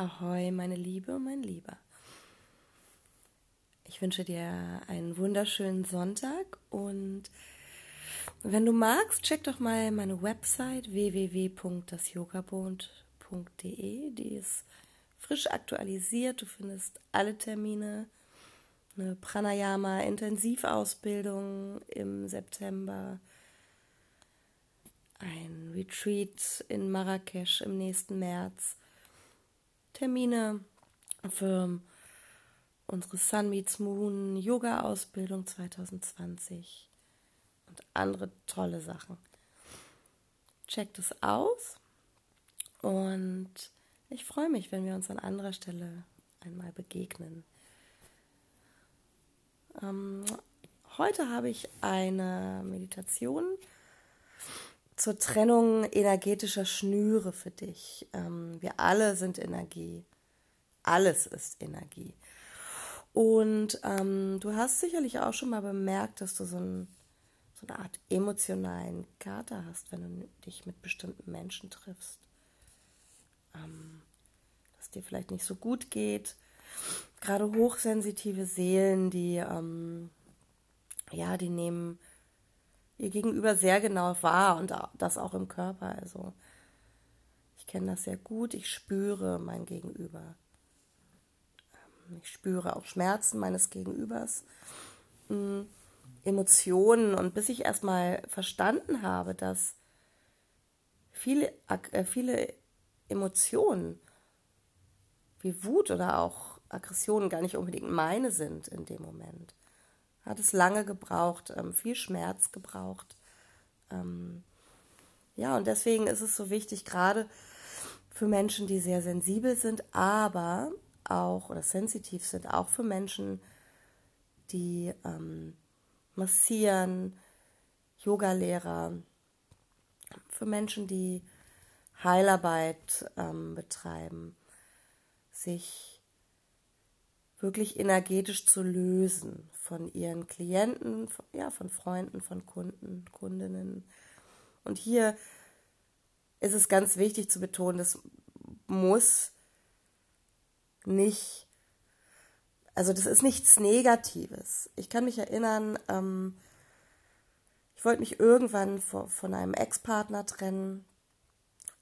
Ahoi, meine Liebe, mein Lieber. Ich wünsche dir einen wunderschönen Sonntag und wenn du magst, check doch mal meine Website www.dasyogabond.de. Die ist frisch aktualisiert. Du findest alle Termine, eine Pranayama-Intensivausbildung im September, ein Retreat in Marrakesch im nächsten März Termine für unsere Sun Meets Moon Yoga Ausbildung 2020 und andere tolle Sachen. Checkt es aus und ich freue mich, wenn wir uns an anderer Stelle einmal begegnen. Ähm, heute habe ich eine Meditation zur Trennung energetischer Schnüre für dich. Ähm, wir alle sind Energie. Alles ist Energie. Und ähm, du hast sicherlich auch schon mal bemerkt, dass du so, ein, so eine Art emotionalen Kater hast, wenn du dich mit bestimmten Menschen triffst. Ähm, dass dir vielleicht nicht so gut geht. Gerade hochsensitive Seelen, die, ähm, ja, die nehmen ihr Gegenüber sehr genau wahr und das auch im Körper. Also ich kenne das sehr gut, ich spüre mein Gegenüber. Ähm, ich spüre auch Schmerzen meines Gegenübers, hm, Emotionen und bis ich erstmal verstanden habe, dass viele, äh, viele Emotionen wie Wut oder auch Aggressionen gar nicht unbedingt meine sind in dem Moment hat es lange gebraucht, ähm, viel Schmerz gebraucht. Ähm, ja, und deswegen ist es so wichtig, gerade für Menschen, die sehr sensibel sind, aber auch oder sensitiv sind, auch für Menschen, die ähm, massieren, Yogalehrer, für Menschen, die Heilarbeit ähm, betreiben, sich wirklich energetisch zu lösen von ihren Klienten, von, ja, von Freunden, von Kunden, Kundinnen. Und hier ist es ganz wichtig zu betonen, das muss nicht, also das ist nichts Negatives. Ich kann mich erinnern, ähm, ich wollte mich irgendwann von, von einem Ex-Partner trennen.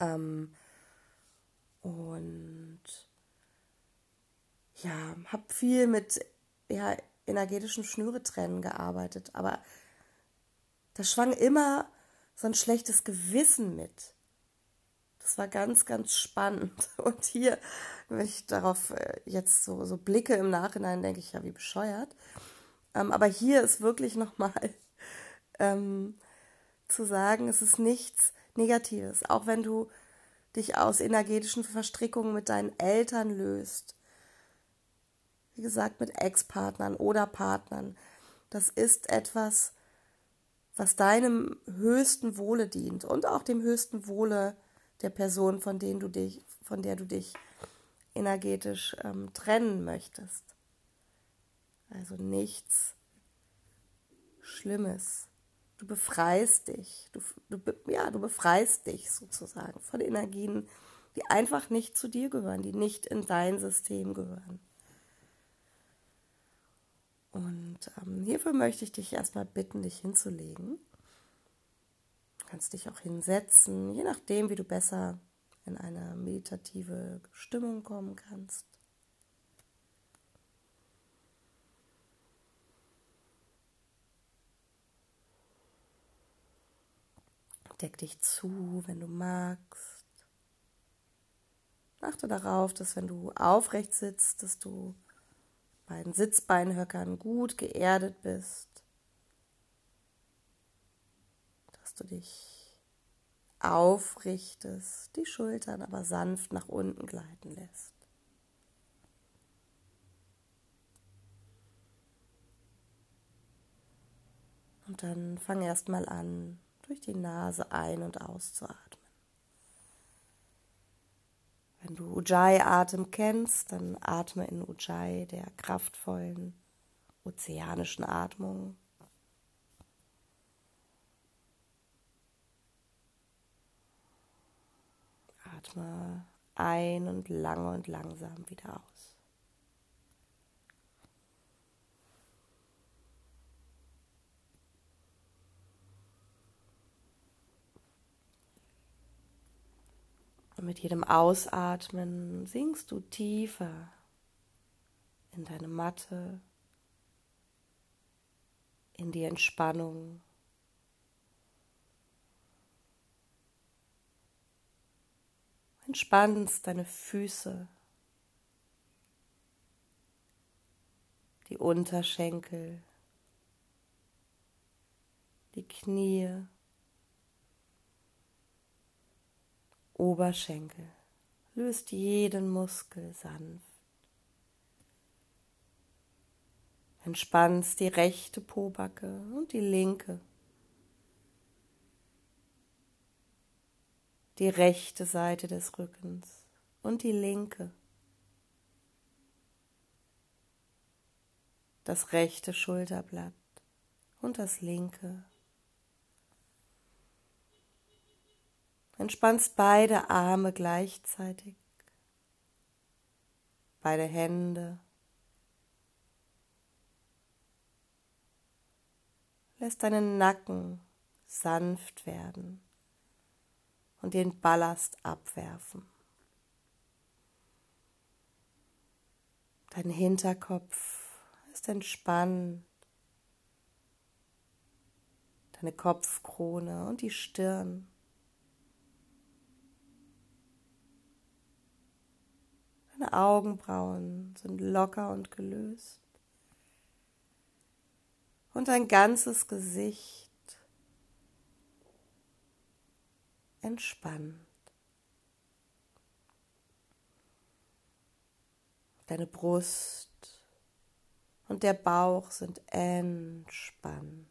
Ähm, und ja, habe viel mit ja, energetischen Schnüretrennen gearbeitet, aber da schwang immer so ein schlechtes Gewissen mit. Das war ganz, ganz spannend. Und hier, wenn ich darauf äh, jetzt so, so blicke im Nachhinein, denke ich ja, wie bescheuert. Ähm, aber hier ist wirklich nochmal ähm, zu sagen, es ist nichts Negatives. Auch wenn du dich aus energetischen Verstrickungen mit deinen Eltern löst, wie gesagt, mit Ex-Partnern oder Partnern. Das ist etwas, was deinem höchsten Wohle dient und auch dem höchsten Wohle der Person, von, denen du dich, von der du dich energetisch ähm, trennen möchtest. Also nichts Schlimmes. Du befreist dich. Du, du, ja, du befreist dich sozusagen von Energien, die einfach nicht zu dir gehören, die nicht in dein System gehören. Und ähm, hierfür möchte ich dich erstmal bitten, dich hinzulegen. Du kannst dich auch hinsetzen, je nachdem, wie du besser in eine meditative Stimmung kommen kannst. Deck dich zu, wenn du magst. Achte darauf, dass wenn du aufrecht sitzt, dass du beiden Sitzbeinhöckern gut geerdet bist, dass du dich aufrichtest, die Schultern aber sanft nach unten gleiten lässt. Und dann fang erstmal an, durch die Nase ein- und auszuatmen. Wenn du Ujjayi-Atem kennst, dann atme in Ujjayi, der kraftvollen ozeanischen Atmung. Atme ein und lange und langsam wieder aus. Und mit jedem Ausatmen sinkst du tiefer in deine Matte, in die Entspannung. Entspannst deine Füße, die Unterschenkel, die Knie. Oberschenkel. Löst jeden Muskel sanft. Entspannst die rechte Pobacke und die linke. Die rechte Seite des Rückens und die linke. Das rechte Schulterblatt und das linke. Entspannst beide Arme gleichzeitig, beide Hände. Lässt deinen Nacken sanft werden und den Ballast abwerfen. Dein Hinterkopf ist entspannt. Deine Kopfkrone und die Stirn Deine Augenbrauen sind locker und gelöst. Und dein ganzes Gesicht entspannt. Deine Brust und der Bauch sind entspannt.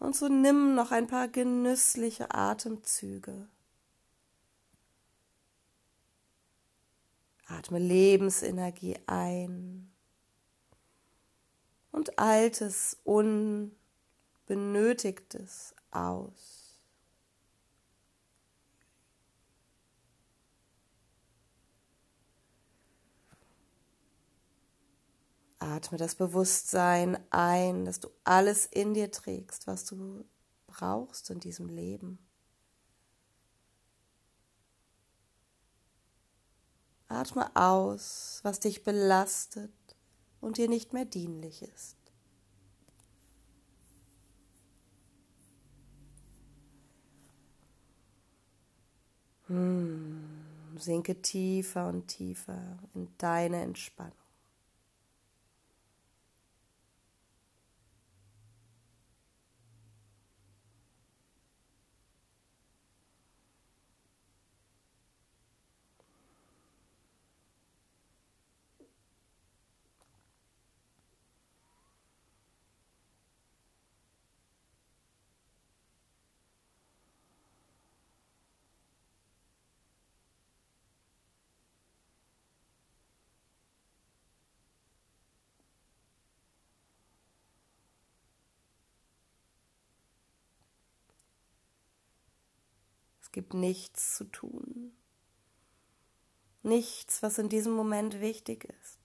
Und so nimm noch ein paar genüssliche Atemzüge. Atme Lebensenergie ein und altes, unbenötigtes aus. Atme das Bewusstsein ein, dass du alles in dir trägst, was du brauchst in diesem Leben. Atme aus, was dich belastet und dir nicht mehr dienlich ist. Hm, sinke tiefer und tiefer in deine Entspannung. Gibt nichts zu tun. Nichts, was in diesem Moment wichtig ist.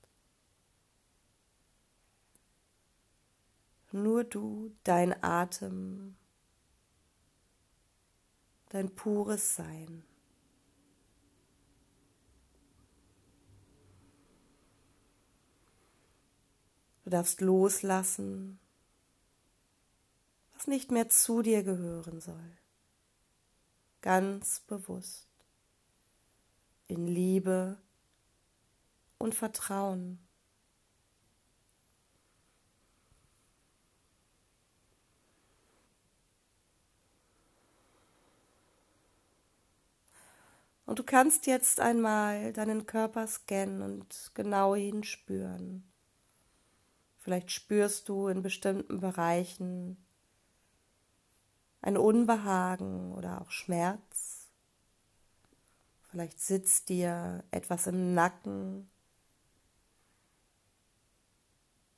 Nur du, dein Atem, dein pures Sein. Du darfst loslassen, was nicht mehr zu dir gehören soll ganz bewusst in Liebe und Vertrauen. Und du kannst jetzt einmal deinen Körper scannen und genau hinspüren. Vielleicht spürst du in bestimmten Bereichen ein Unbehagen oder auch Schmerz. Vielleicht sitzt dir etwas im Nacken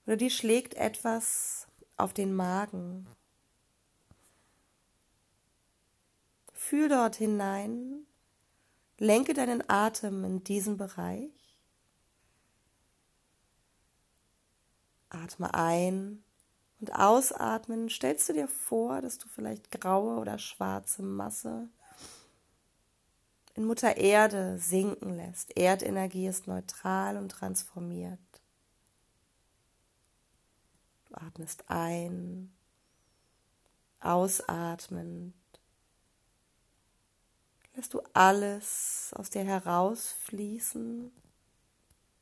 oder dir schlägt etwas auf den Magen. Fühl dort hinein, lenke deinen Atem in diesen Bereich. Atme ein und ausatmen. Stellst du dir vor, dass du vielleicht graue oder schwarze Masse in Mutter Erde sinken lässt. Erdenergie ist neutral und transformiert. Du atmest ein, ausatmend. Lässt du alles aus dir herausfließen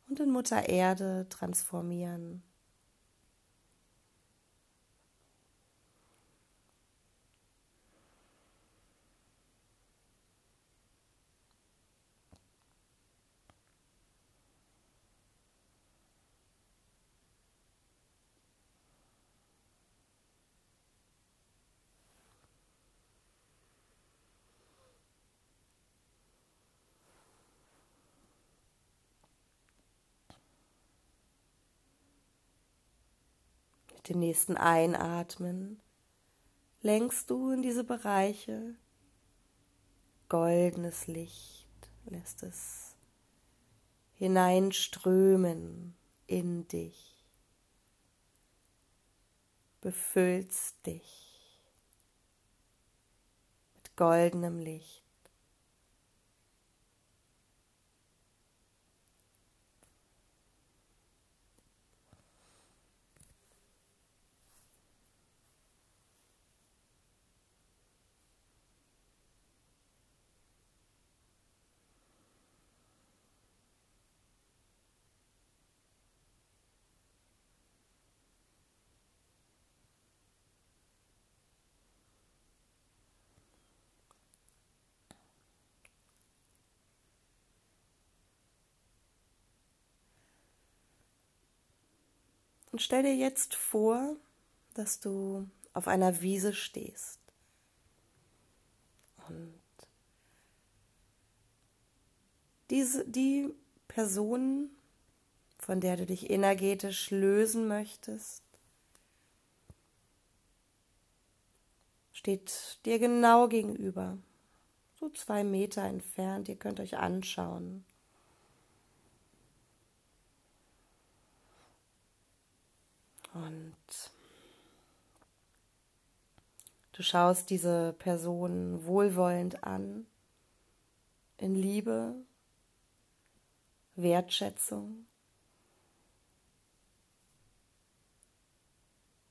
und in Mutter Erde transformieren. Den nächsten Einatmen. Lenkst du in diese Bereiche. Goldenes Licht, lässt es hineinströmen in dich, befüllst dich mit goldenem Licht. Und stell dir jetzt vor, dass du auf einer Wiese stehst. Und diese, die Person, von der du dich energetisch lösen möchtest, steht dir genau gegenüber, so zwei Meter entfernt. Ihr könnt euch anschauen. Und du schaust diese Person wohlwollend an, in Liebe, Wertschätzung.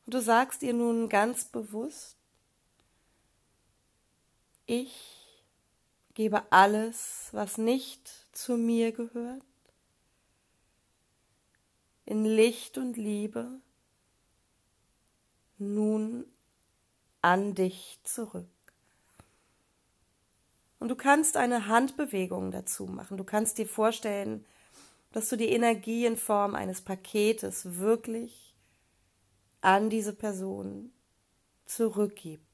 Und du sagst ihr nun ganz bewusst, ich gebe alles, was nicht zu mir gehört, in Licht und Liebe nun an dich zurück. Und du kannst eine Handbewegung dazu machen. Du kannst dir vorstellen, dass du die Energie in Form eines Paketes wirklich an diese Person zurückgibst.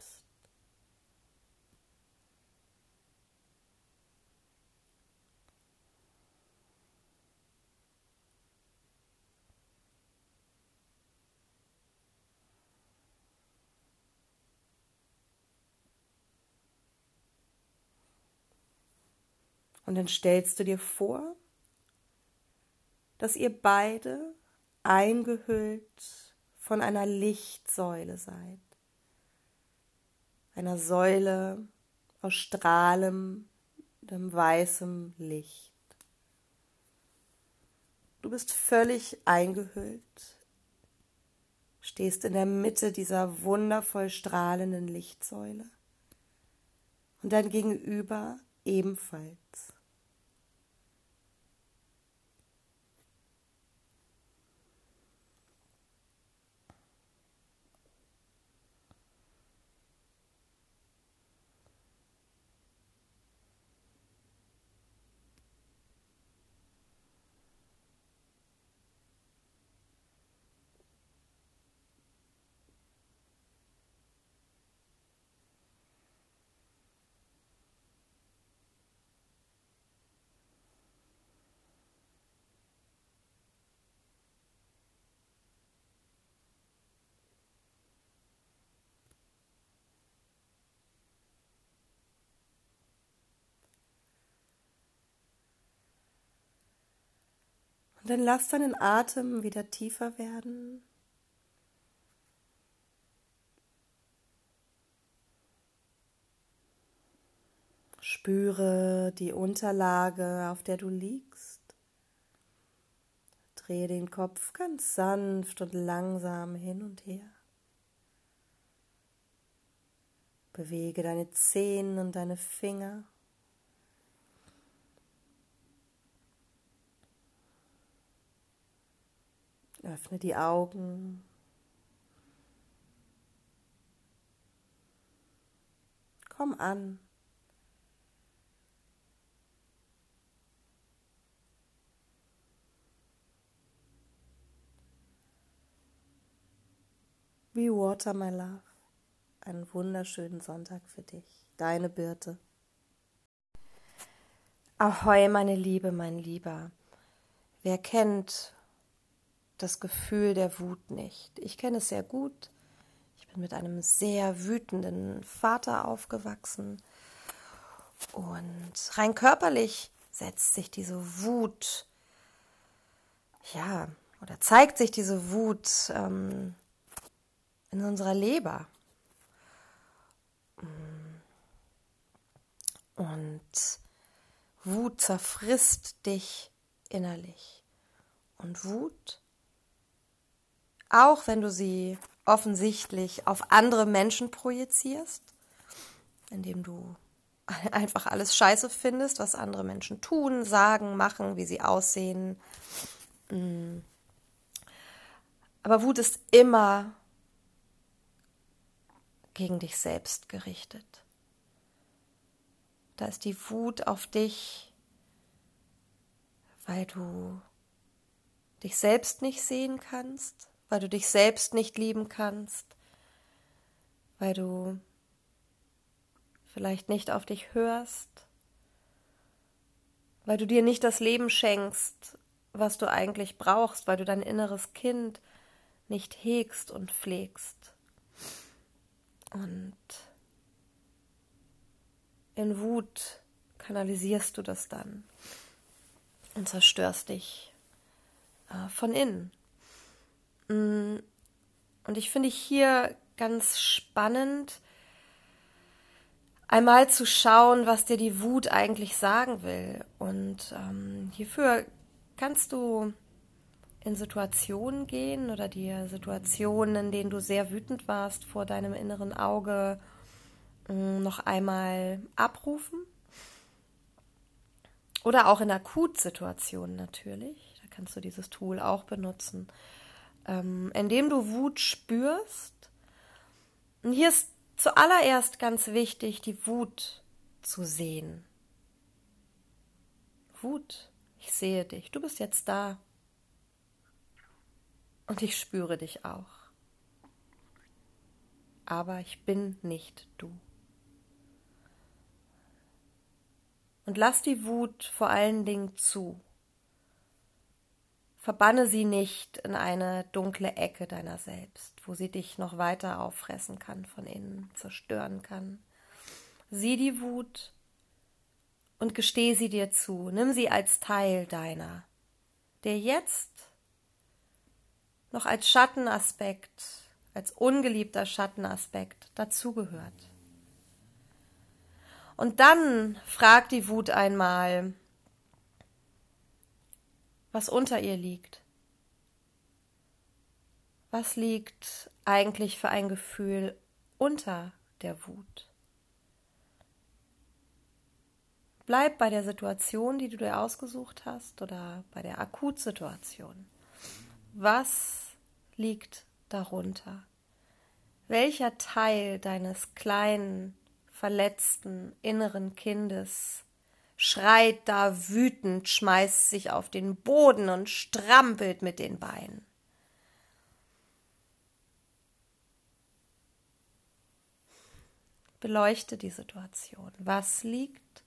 Und dann stellst du dir vor, dass ihr beide eingehüllt von einer Lichtsäule seid. Einer Säule aus strahlendem weißem Licht. Du bist völlig eingehüllt, stehst in der Mitte dieser wundervoll strahlenden Lichtsäule und dein Gegenüber ebenfalls. Und dann lass deinen Atem wieder tiefer werden. Spüre die Unterlage, auf der du liegst. Drehe den Kopf ganz sanft und langsam hin und her. Bewege deine Zehen und deine Finger. Öffne die Augen. Komm an. Be water, my love. Einen wunderschönen Sonntag für dich. Deine Birte. Ahoi, meine Liebe, mein Lieber. Wer kennt das Gefühl der Wut nicht? Ich kenne es sehr gut. Ich bin mit einem sehr wütenden Vater aufgewachsen. Und rein körperlich setzt sich diese Wut, ja, oder zeigt sich diese Wut ähm, in unserer Leber. Und Wut zerfrisst dich innerlich. Und Wut, auch wenn du sie offensichtlich auf andere Menschen projizierst, indem du einfach alles scheiße findest, was andere Menschen tun, sagen, machen, wie sie aussehen. Mm. Aber Wut ist immer gegen dich selbst gerichtet. Da ist die Wut auf dich, weil du dich selbst nicht sehen kannst, weil du dich selbst nicht lieben kannst, weil du vielleicht nicht auf dich hörst, weil du dir nicht das Leben schenkst, was du eigentlich brauchst, weil du dein inneres Kind nicht hegst und pflegst. Und in Wut kanalisierst du das dann und zerstörst dich äh, von innen. Mm, und ich finde hier ganz spannend, einmal zu schauen, was dir die Wut eigentlich sagen will. Und ähm, hierfür kannst du in Situationen gehen oder dir Situationen, in denen du sehr wütend warst, vor deinem inneren Auge mm, noch einmal abrufen. Oder auch in Akutsituationen natürlich. Da kannst du dieses Tool auch benutzen. Ähm, indem du Wut spürst. Und hier ist zuallererst ganz wichtig, die Wut zu sehen. Wut, ich sehe dich. Du bist jetzt da. Und ich spüre dich auch. Aber ich bin nicht du. Und lass die Wut vor allen Dingen zu. Verbanne sie nicht in eine dunkle Ecke deiner selbst, wo sie dich noch weiter auffressen kann von innen, zerstören kann. Sieh die Wut und gesteh sie dir zu. Nimm sie als Teil deiner, der jetzt noch als Schattenaspekt, als ungeliebter Schattenaspekt dazugehört. Und dann fragt die Wut einmal, was unter ihr liegt. Was liegt eigentlich für ein Gefühl unter der Wut? Bleib bei der Situation, die du dir ausgesucht hast, oder bei der Akutsituation. Was liegt darunter? Welcher Teil deines kleinen, verletzten inneren Kindes schreit da wütend, schmeißt sich auf den Boden und strampelt mit den Beinen? Beleuchte die Situation. Was liegt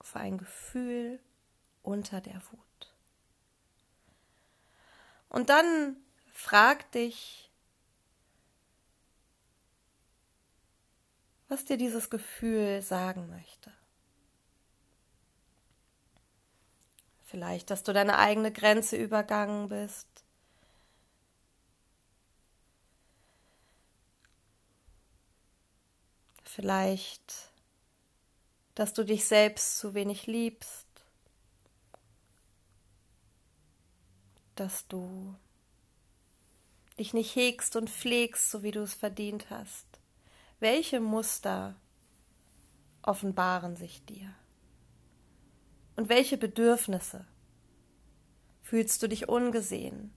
für ein Gefühl unter der Wut? Und dann frag dich, was dir dieses Gefühl sagen möchte. Vielleicht, dass du deine eigene Grenze übergangen bist. Vielleicht, dass du dich selbst zu wenig liebst. Dass du dich nicht hegst und pflegst, so wie du es verdient hast. Welche Muster offenbaren sich dir? Und welche Bedürfnisse? Fühlst du dich ungesehen?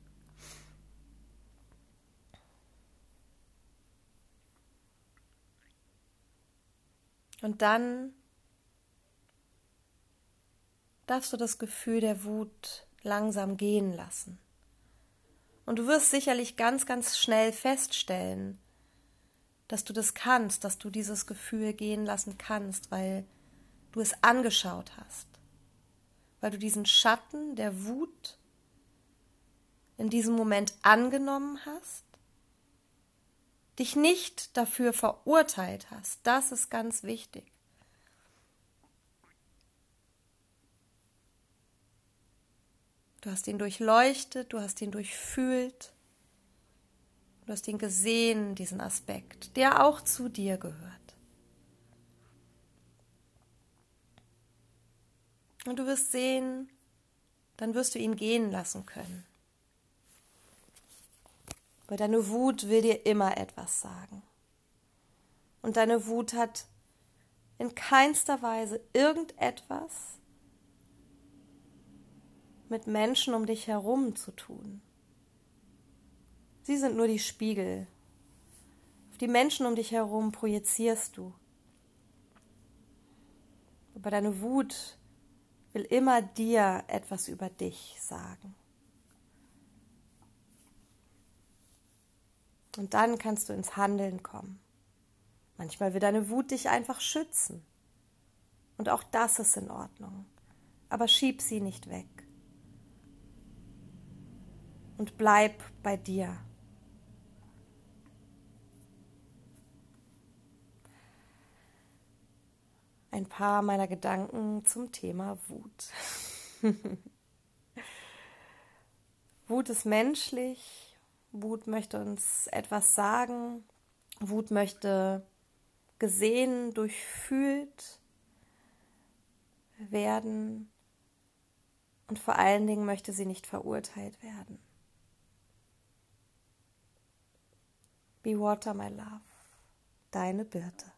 Und dann darfst du das Gefühl der Wut langsam gehen lassen. Und du wirst sicherlich ganz, ganz schnell feststellen, dass du das kannst, dass du dieses Gefühl gehen lassen kannst, weil du es angeschaut hast, weil du diesen Schatten der Wut in diesem Moment angenommen hast, dich nicht dafür verurteilt hast. Das ist ganz wichtig. Du hast ihn durchleuchtet, du hast ihn durchfühlt Du hast ihn gesehen, diesen Aspekt, der auch zu dir gehört. Und du wirst sehen, dann wirst du ihn gehen lassen können. Weil deine Wut will dir immer etwas sagen. Und deine Wut hat in keinster Weise irgendetwas mit Menschen um dich herum zu tun. Sie sind nur die Spiegel. Auf die Menschen um dich herum projizierst du. Aber deine Wut will immer dir etwas über dich sagen. Und dann kannst du ins Handeln kommen. Manchmal will deine Wut dich einfach schützen. Und auch das ist in Ordnung. Aber schieb sie nicht weg. Und bleib bei dir. Ein paar meiner Gedanken zum Thema Wut. Wut ist menschlich, Wut möchte uns etwas sagen, Wut möchte gesehen, durchfühlt werden und vor allen Dingen möchte sie nicht verurteilt werden. Be Water, my love, deine Birte.